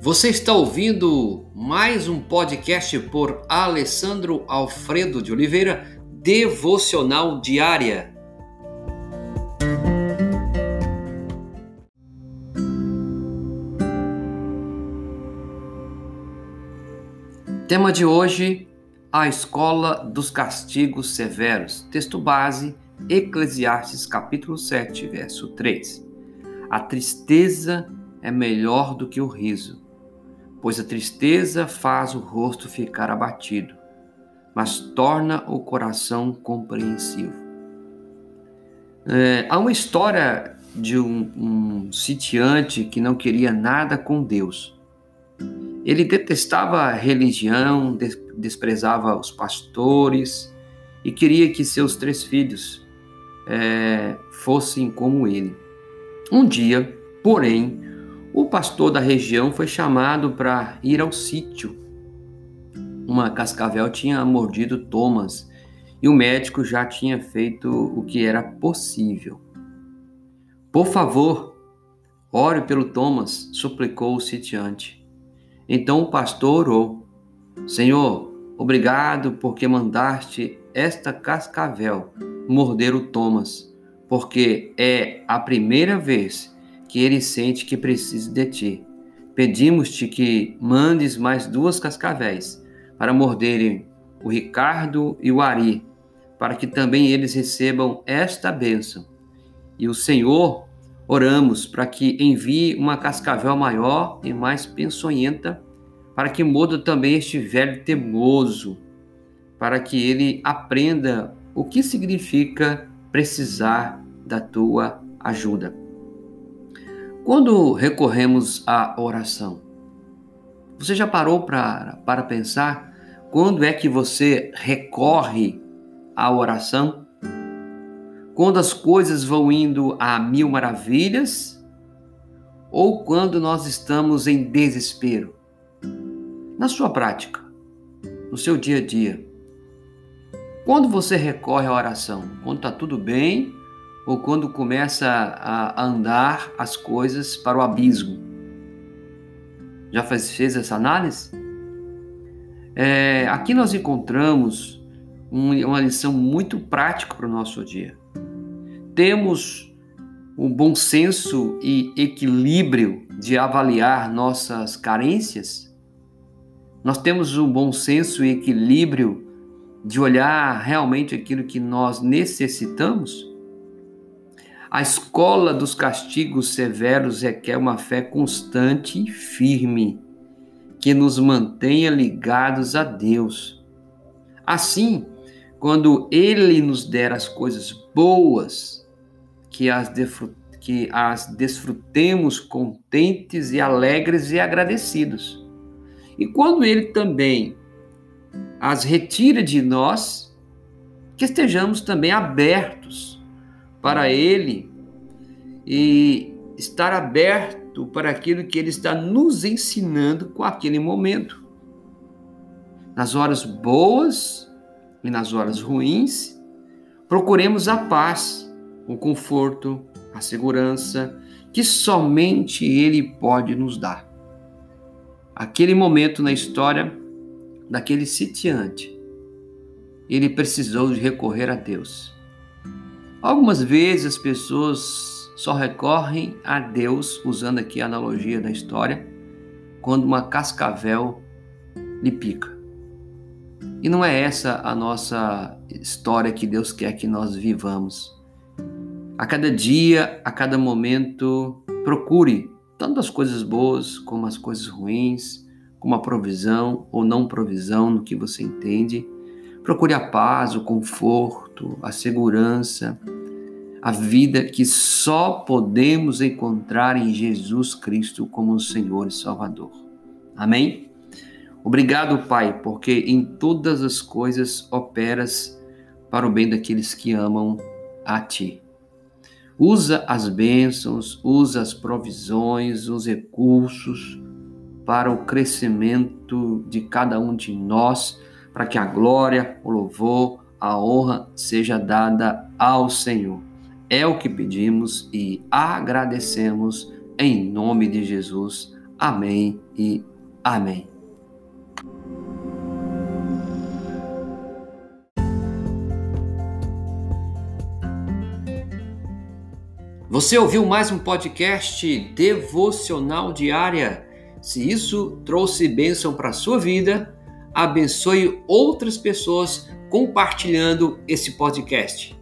Você está ouvindo mais um podcast por Alessandro Alfredo de Oliveira, Devocional Diária. Tema de hoje: a escola dos castigos severos. Texto base: Eclesiastes capítulo 7, verso 3. A tristeza é melhor do que o riso, pois a tristeza faz o rosto ficar abatido, mas torna o coração compreensivo. É, há uma história de um, um sitiante que não queria nada com Deus ele detestava a religião, desprezava os pastores e queria que seus três filhos é, fossem como ele. Um dia, porém, o pastor da região foi chamado para ir ao sítio. Uma cascavel tinha mordido Thomas e o médico já tinha feito o que era possível. Por favor, ore pelo Thomas, suplicou o sitiante. Então o pastor orou: Senhor, obrigado porque mandaste esta cascavel morder o Thomas, porque é a primeira vez que ele sente que precisa de ti. Pedimos-te que mandes mais duas cascavéis para morderem o Ricardo e o Ari, para que também eles recebam esta bênção. E o Senhor Oramos para que envie uma cascavel maior e mais pensonhenta, para que muda também este velho temoso, para que ele aprenda o que significa precisar da tua ajuda. Quando recorremos à oração, você já parou pra, para pensar quando é que você recorre à oração? quando as coisas vão indo a mil maravilhas ou quando nós estamos em desespero? Na sua prática, no seu dia a dia, quando você recorre à oração? Quando está tudo bem ou quando começa a andar as coisas para o abismo? Já fez, fez essa análise? É, aqui nós encontramos um, uma lição muito prática para o nosso dia temos o bom senso e equilíbrio de avaliar nossas carências? Nós temos o bom senso e equilíbrio de olhar realmente aquilo que nós necessitamos? A escola dos castigos severos requer uma fé constante e firme, que nos mantenha ligados a Deus. Assim, quando Ele nos der as coisas boas, que as, que as desfrutemos contentes e alegres e agradecidos. E quando Ele também as retira de nós, que estejamos também abertos para Ele e estar aberto para aquilo que Ele está nos ensinando com aquele momento. Nas horas boas e nas horas ruins, procuremos a paz o conforto, a segurança que somente Ele pode nos dar. Aquele momento na história daquele sitiante, ele precisou de recorrer a Deus. Algumas vezes as pessoas só recorrem a Deus, usando aqui a analogia da história, quando uma cascavel lhe pica. E não é essa a nossa história que Deus quer que nós vivamos. A cada dia, a cada momento, procure tanto as coisas boas como as coisas ruins, como a provisão ou não provisão no que você entende. Procure a paz, o conforto, a segurança, a vida que só podemos encontrar em Jesus Cristo como Senhor e Salvador. Amém? Obrigado, Pai, porque em todas as coisas operas para o bem daqueles que amam a Ti. Usa as bênçãos, usa as provisões, os recursos para o crescimento de cada um de nós, para que a glória, o louvor, a honra seja dada ao Senhor. É o que pedimos e agradecemos em nome de Jesus. Amém e amém. Você ouviu mais um podcast devocional diária? Se isso trouxe bênção para a sua vida, abençoe outras pessoas compartilhando esse podcast.